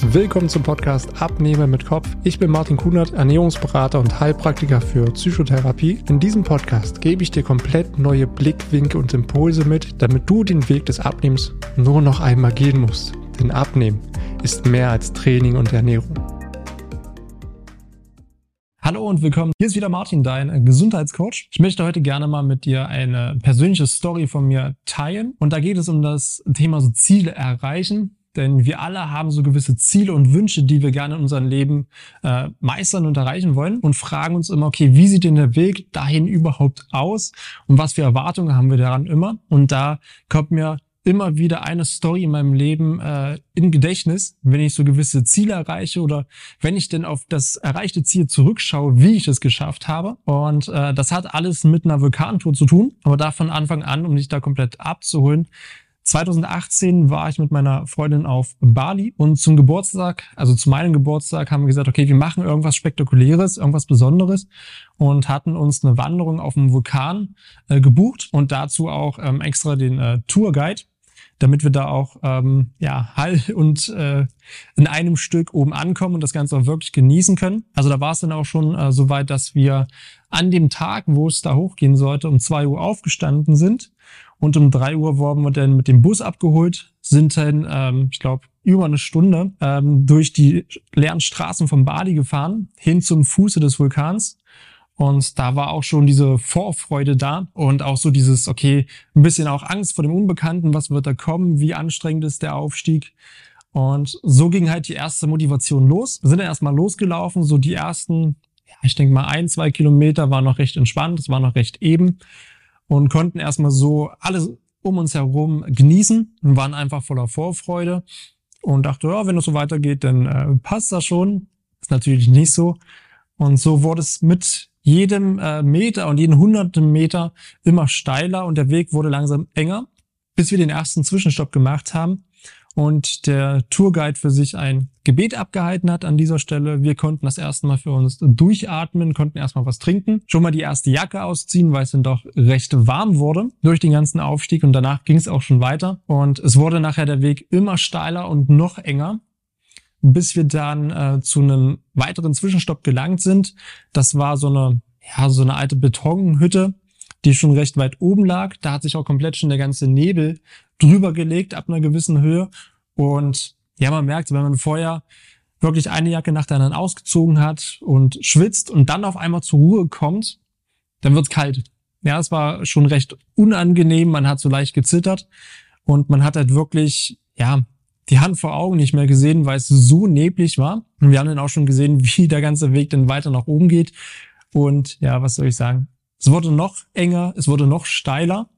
Willkommen zum Podcast Abnehmen mit Kopf. Ich bin Martin Kunert, Ernährungsberater und Heilpraktiker für Psychotherapie. In diesem Podcast gebe ich dir komplett neue Blickwinkel und Impulse mit, damit du den Weg des Abnehmens nur noch einmal gehen musst. Denn Abnehmen ist mehr als Training und Ernährung. Hallo und willkommen. Hier ist wieder Martin, dein Gesundheitscoach. Ich möchte heute gerne mal mit dir eine persönliche Story von mir teilen. Und da geht es um das Thema so Ziele erreichen. Denn wir alle haben so gewisse Ziele und Wünsche, die wir gerne in unserem Leben äh, meistern und erreichen wollen und fragen uns immer, okay, wie sieht denn der Weg dahin überhaupt aus und was für Erwartungen haben wir daran immer? Und da kommt mir immer wieder eine Story in meinem Leben äh, in Gedächtnis, wenn ich so gewisse Ziele erreiche oder wenn ich denn auf das erreichte Ziel zurückschaue, wie ich es geschafft habe. Und äh, das hat alles mit einer Vulkantour zu tun, aber da von Anfang an, um dich da komplett abzuholen. 2018 war ich mit meiner Freundin auf Bali und zum Geburtstag, also zu meinem Geburtstag, haben wir gesagt, okay, wir machen irgendwas Spektakuläres, irgendwas Besonderes und hatten uns eine Wanderung auf dem Vulkan äh, gebucht und dazu auch ähm, extra den äh, Tourguide damit wir da auch ähm, ja Hall und äh, in einem Stück oben ankommen und das Ganze auch wirklich genießen können. Also da war es dann auch schon äh, so weit, dass wir an dem Tag, wo es da hochgehen sollte, um zwei Uhr aufgestanden sind und um drei Uhr wurden wir dann mit dem Bus abgeholt, sind dann, ähm, ich glaube, über eine Stunde ähm, durch die leeren Straßen von Bali gefahren, hin zum Fuße des Vulkans und da war auch schon diese Vorfreude da und auch so dieses, okay, ein bisschen auch Angst vor dem Unbekannten, was wird da kommen, wie anstrengend ist der Aufstieg. Und so ging halt die erste Motivation los. Wir sind dann erstmal losgelaufen, so die ersten, ja, ich denke mal ein, zwei Kilometer waren noch recht entspannt, es war noch recht eben und konnten erstmal so alles um uns herum genießen und waren einfach voller Vorfreude und dachte, ja, wenn es so weitergeht, dann äh, passt das schon. Ist natürlich nicht so. Und so wurde es mit jedem äh, Meter und jeden hunderten Meter immer steiler und der Weg wurde langsam enger, bis wir den ersten Zwischenstopp gemacht haben und der Tourguide für sich ein Gebet abgehalten hat an dieser Stelle. Wir konnten das erste Mal für uns durchatmen, konnten erstmal was trinken, schon mal die erste Jacke ausziehen, weil es dann doch recht warm wurde durch den ganzen Aufstieg und danach ging es auch schon weiter und es wurde nachher der Weg immer steiler und noch enger bis wir dann äh, zu einem weiteren Zwischenstopp gelangt sind. Das war so eine, ja, so eine alte Betonhütte, die schon recht weit oben lag. Da hat sich auch komplett schon der ganze Nebel drüber gelegt ab einer gewissen Höhe. Und ja, man merkt, wenn man vorher wirklich eine Jacke nach der anderen ausgezogen hat und schwitzt und dann auf einmal zur Ruhe kommt, dann wird's kalt. Ja, es war schon recht unangenehm, man hat so leicht gezittert und man hat halt wirklich, ja, die Hand vor Augen nicht mehr gesehen, weil es so neblig war. Und wir haben dann auch schon gesehen, wie der ganze Weg dann weiter nach oben geht. Und ja, was soll ich sagen? Es wurde noch enger, es wurde noch steiler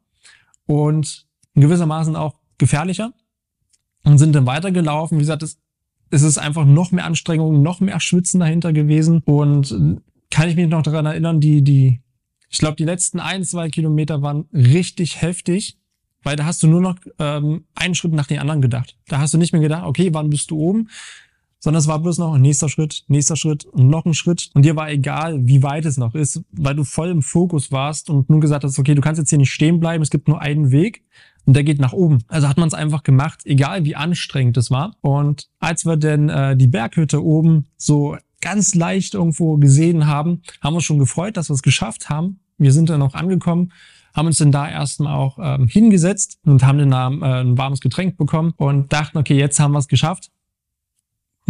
und gewissermaßen auch gefährlicher und sind dann weitergelaufen. Wie gesagt, es, es ist einfach noch mehr Anstrengung, noch mehr Schwitzen dahinter gewesen. Und kann ich mich noch daran erinnern, die, die, ich glaube, die letzten ein, zwei Kilometer waren richtig heftig weil da hast du nur noch ähm, einen Schritt nach den anderen gedacht. Da hast du nicht mehr gedacht, okay, wann bist du oben? Sondern es war bloß noch ein nächster Schritt, nächster Schritt und noch ein Schritt. Und dir war egal, wie weit es noch ist, weil du voll im Fokus warst und nun gesagt hast, okay, du kannst jetzt hier nicht stehen bleiben, es gibt nur einen Weg und der geht nach oben. Also hat man es einfach gemacht, egal wie anstrengend es war. Und als wir denn äh, die Berghütte oben so ganz leicht irgendwo gesehen haben, haben wir uns schon gefreut, dass wir es geschafft haben. Wir sind dann auch angekommen haben uns dann da erstmal auch ähm, hingesetzt und haben dann äh, ein warmes Getränk bekommen und dachten, okay, jetzt haben wir es geschafft.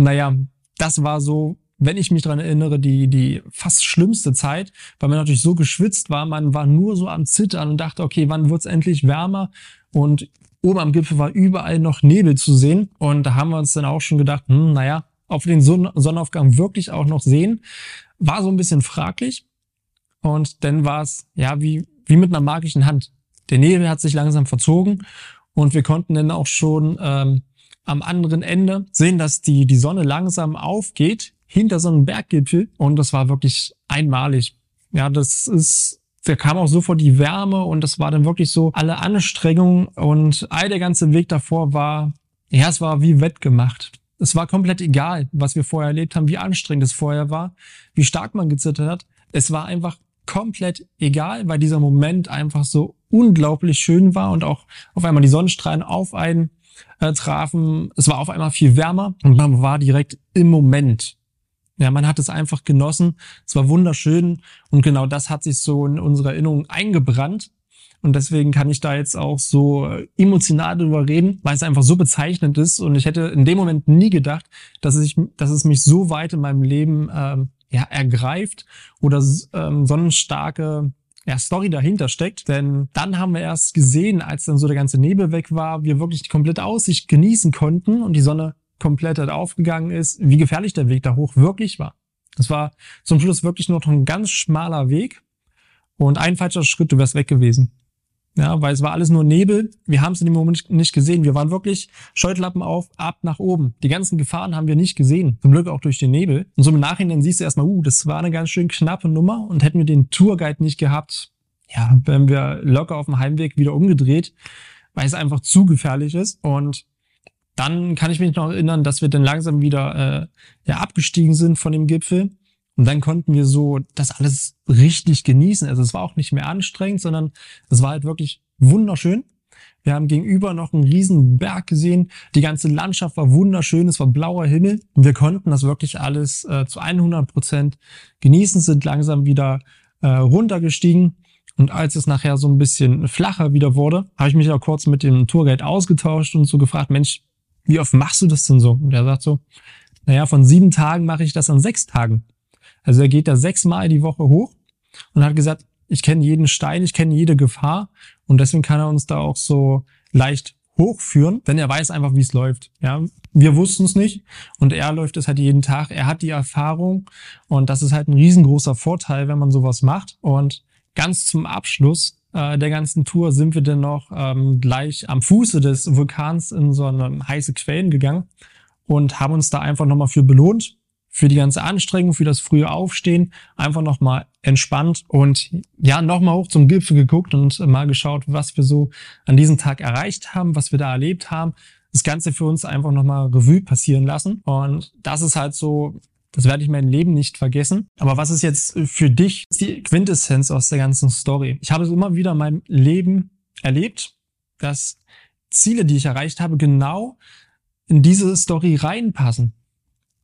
Naja, das war so, wenn ich mich dran erinnere, die, die fast schlimmste Zeit, weil man natürlich so geschwitzt war, man war nur so am Zittern und dachte, okay, wann wird's endlich wärmer? Und oben am Gipfel war überall noch Nebel zu sehen. Und da haben wir uns dann auch schon gedacht, hm, naja, ob wir den Sonnenaufgang wirklich auch noch sehen, war so ein bisschen fraglich. Und dann war es, ja, wie, wie mit einer magischen Hand. Der Nebel hat sich langsam verzogen und wir konnten dann auch schon ähm, am anderen Ende sehen, dass die, die Sonne langsam aufgeht hinter so einem Berggipfel und das war wirklich einmalig. Ja, das ist, da kam auch sofort die Wärme und das war dann wirklich so alle Anstrengungen und all der ganze Weg davor war, ja, es war wie wettgemacht. Es war komplett egal, was wir vorher erlebt haben, wie anstrengend es vorher war, wie stark man gezittert hat. Es war einfach komplett egal, weil dieser Moment einfach so unglaublich schön war und auch auf einmal die Sonnenstrahlen auf einen äh, trafen. Es war auf einmal viel wärmer und man war direkt im Moment. Ja, man hat es einfach genossen. Es war wunderschön und genau das hat sich so in unsere Erinnerung eingebrannt. Und deswegen kann ich da jetzt auch so äh, emotional drüber reden, weil es einfach so bezeichnend ist. Und ich hätte in dem Moment nie gedacht, dass es, dass es mich so weit in meinem Leben ähm, ja, ergreift oder ähm, so eine starke ja, Story dahinter steckt. Denn dann haben wir erst gesehen, als dann so der ganze Nebel weg war, wir wirklich die komplette Aussicht genießen konnten und die Sonne komplett halt aufgegangen ist, wie gefährlich der Weg da hoch wirklich war. Das war zum Schluss wirklich nur noch ein ganz schmaler Weg und ein falscher Schritt, du wärst weg gewesen. Ja, weil es war alles nur Nebel. Wir haben es in dem Moment nicht gesehen. Wir waren wirklich Scheuklappen auf, ab nach oben. Die ganzen Gefahren haben wir nicht gesehen. Zum Glück auch durch den Nebel. Und so im Nachhinein siehst du erstmal, uh, das war eine ganz schön knappe Nummer. Und hätten wir den Tourguide nicht gehabt, ja, wären wir locker auf dem Heimweg wieder umgedreht, weil es einfach zu gefährlich ist. Und dann kann ich mich noch erinnern, dass wir dann langsam wieder äh, ja, abgestiegen sind von dem Gipfel und dann konnten wir so das alles richtig genießen. Also es war auch nicht mehr anstrengend, sondern es war halt wirklich wunderschön. Wir haben gegenüber noch einen riesen Berg gesehen. Die ganze Landschaft war wunderschön. Es war blauer Himmel. Und wir konnten das wirklich alles äh, zu 100 Prozent genießen, sind langsam wieder äh, runtergestiegen. Und als es nachher so ein bisschen flacher wieder wurde, habe ich mich auch kurz mit dem Tourguide ausgetauscht und so gefragt, Mensch, wie oft machst du das denn so? Und er sagt so, naja, von sieben Tagen mache ich das an sechs Tagen. Also er geht da sechsmal die Woche hoch und hat gesagt, ich kenne jeden Stein, ich kenne jede Gefahr und deswegen kann er uns da auch so leicht hochführen, denn er weiß einfach, wie es läuft. Ja, wir wussten es nicht und er läuft es halt jeden Tag. Er hat die Erfahrung und das ist halt ein riesengroßer Vorteil, wenn man sowas macht. Und ganz zum Abschluss äh, der ganzen Tour sind wir dann noch ähm, gleich am Fuße des Vulkans in so eine heiße Quellen gegangen und haben uns da einfach nochmal für belohnt für die ganze Anstrengung, für das frühe Aufstehen, einfach nochmal entspannt und ja, nochmal hoch zum Gipfel geguckt und mal geschaut, was wir so an diesem Tag erreicht haben, was wir da erlebt haben. Das Ganze für uns einfach nochmal Revue passieren lassen. Und das ist halt so, das werde ich mein Leben nicht vergessen. Aber was ist jetzt für dich die Quintessenz aus der ganzen Story? Ich habe es immer wieder in meinem Leben erlebt, dass Ziele, die ich erreicht habe, genau in diese Story reinpassen.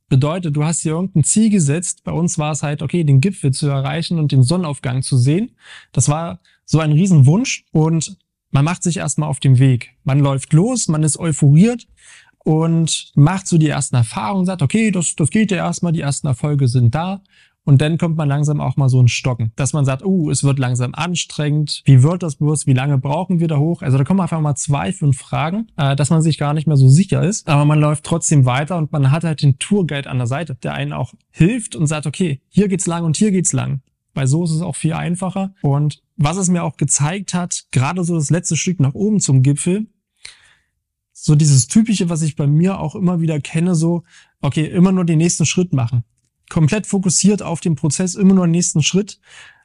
Bedeutet, du hast dir irgendein Ziel gesetzt. Bei uns war es halt, okay, den Gipfel zu erreichen und den Sonnenaufgang zu sehen. Das war so ein Riesenwunsch und man macht sich erstmal auf den Weg. Man läuft los, man ist euphoriert und macht so die ersten Erfahrungen, sagt, okay, das, das geht ja erstmal, die ersten Erfolge sind da. Und dann kommt man langsam auch mal so ein Stocken, dass man sagt, oh, es wird langsam anstrengend. Wie wird das bloß? Wie lange brauchen wir da hoch? Also da kommen einfach mal zwei, fünf Fragen, äh, dass man sich gar nicht mehr so sicher ist. Aber man läuft trotzdem weiter und man hat halt den Tourguide an der Seite, der einen auch hilft und sagt, okay, hier geht's lang und hier geht's lang. Weil so ist es auch viel einfacher. Und was es mir auch gezeigt hat, gerade so das letzte Stück nach oben zum Gipfel, so dieses typische, was ich bei mir auch immer wieder kenne, so, okay, immer nur den nächsten Schritt machen komplett fokussiert auf den Prozess, immer nur den nächsten Schritt,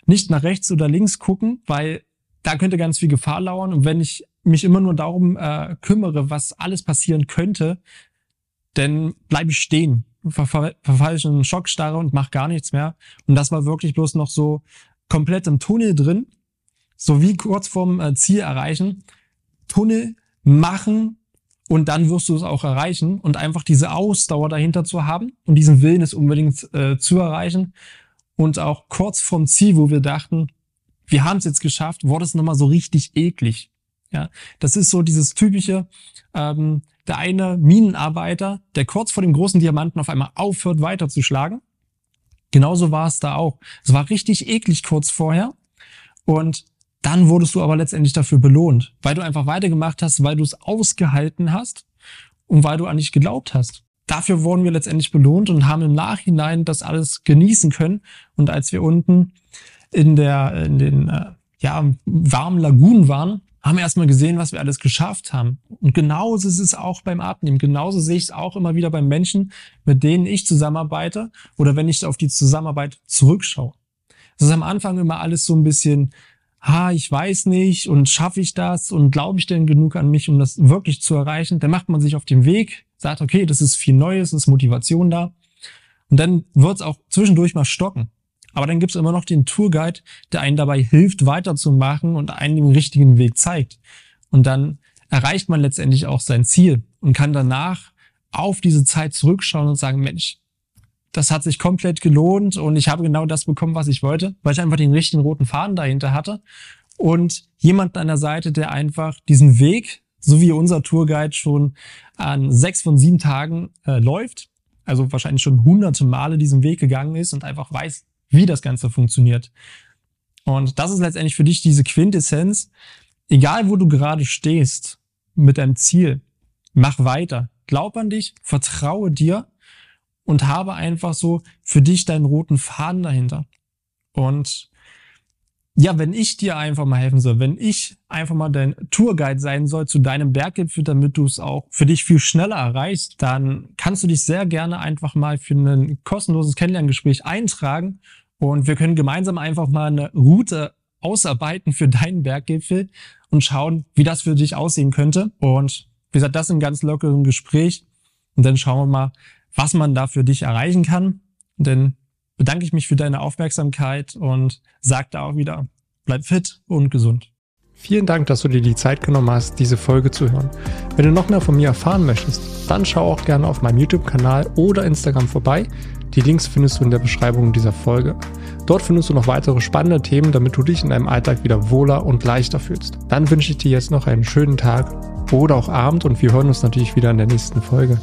nicht nach rechts oder links gucken, weil da könnte ganz viel Gefahr lauern. Und wenn ich mich immer nur darum äh, kümmere, was alles passieren könnte, dann bleibe ich stehen, verfalle ich in Schockstarre und mache gar nichts mehr. Und das war wirklich bloß noch so komplett im Tunnel drin, so wie kurz vorm äh, Ziel erreichen. Tunnel machen, und dann wirst du es auch erreichen und einfach diese Ausdauer dahinter zu haben und diesen Willen es unbedingt äh, zu erreichen und auch kurz vom Ziel, wo wir dachten, wir haben es jetzt geschafft, wurde es nochmal so richtig eklig. Ja, das ist so dieses typische, ähm, der eine Minenarbeiter, der kurz vor dem großen Diamanten auf einmal aufhört weiterzuschlagen. Genauso war es da auch. Es war richtig eklig kurz vorher und dann wurdest du aber letztendlich dafür belohnt, weil du einfach weitergemacht hast, weil du es ausgehalten hast und weil du an dich geglaubt hast. Dafür wurden wir letztendlich belohnt und haben im Nachhinein das alles genießen können. Und als wir unten in der in den äh, ja warmen Lagunen waren, haben wir erstmal gesehen, was wir alles geschafft haben. Und genauso ist es auch beim Abnehmen. Genauso sehe ich es auch immer wieder bei Menschen, mit denen ich zusammenarbeite oder wenn ich auf die Zusammenarbeit zurückschaue. Es ist am Anfang immer alles so ein bisschen ha, ich weiß nicht und schaffe ich das und glaube ich denn genug an mich, um das wirklich zu erreichen, dann macht man sich auf den Weg, sagt, okay, das ist viel Neues, ist Motivation da. Und dann wird es auch zwischendurch mal stocken. Aber dann gibt es immer noch den Tourguide, der einen dabei hilft, weiterzumachen und einen den richtigen Weg zeigt. Und dann erreicht man letztendlich auch sein Ziel und kann danach auf diese Zeit zurückschauen und sagen, Mensch, das hat sich komplett gelohnt und ich habe genau das bekommen, was ich wollte, weil ich einfach den richtigen roten Faden dahinter hatte und jemand an der Seite, der einfach diesen Weg, so wie unser Tourguide schon an sechs von sieben Tagen äh, läuft, also wahrscheinlich schon hunderte Male diesen Weg gegangen ist und einfach weiß, wie das Ganze funktioniert. Und das ist letztendlich für dich diese Quintessenz. Egal, wo du gerade stehst mit deinem Ziel, mach weiter. Glaub an dich, vertraue dir und habe einfach so für dich deinen roten Faden dahinter. Und ja, wenn ich dir einfach mal helfen soll, wenn ich einfach mal dein Tourguide sein soll zu deinem Berggipfel, damit du es auch für dich viel schneller erreichst, dann kannst du dich sehr gerne einfach mal für ein kostenloses Kennenlerngespräch eintragen und wir können gemeinsam einfach mal eine Route ausarbeiten für deinen Berggipfel und schauen, wie das für dich aussehen könnte. Und wie gesagt, das im ganz lockeren Gespräch. Und dann schauen wir mal, was man da für dich erreichen kann. Dann bedanke ich mich für deine Aufmerksamkeit und sage da auch wieder, bleib fit und gesund. Vielen Dank, dass du dir die Zeit genommen hast, diese Folge zu hören. Wenn du noch mehr von mir erfahren möchtest, dann schau auch gerne auf meinem YouTube-Kanal oder Instagram vorbei. Die Links findest du in der Beschreibung dieser Folge. Dort findest du noch weitere spannende Themen, damit du dich in deinem Alltag wieder wohler und leichter fühlst. Dann wünsche ich dir jetzt noch einen schönen Tag oder auch Abend und wir hören uns natürlich wieder in der nächsten Folge.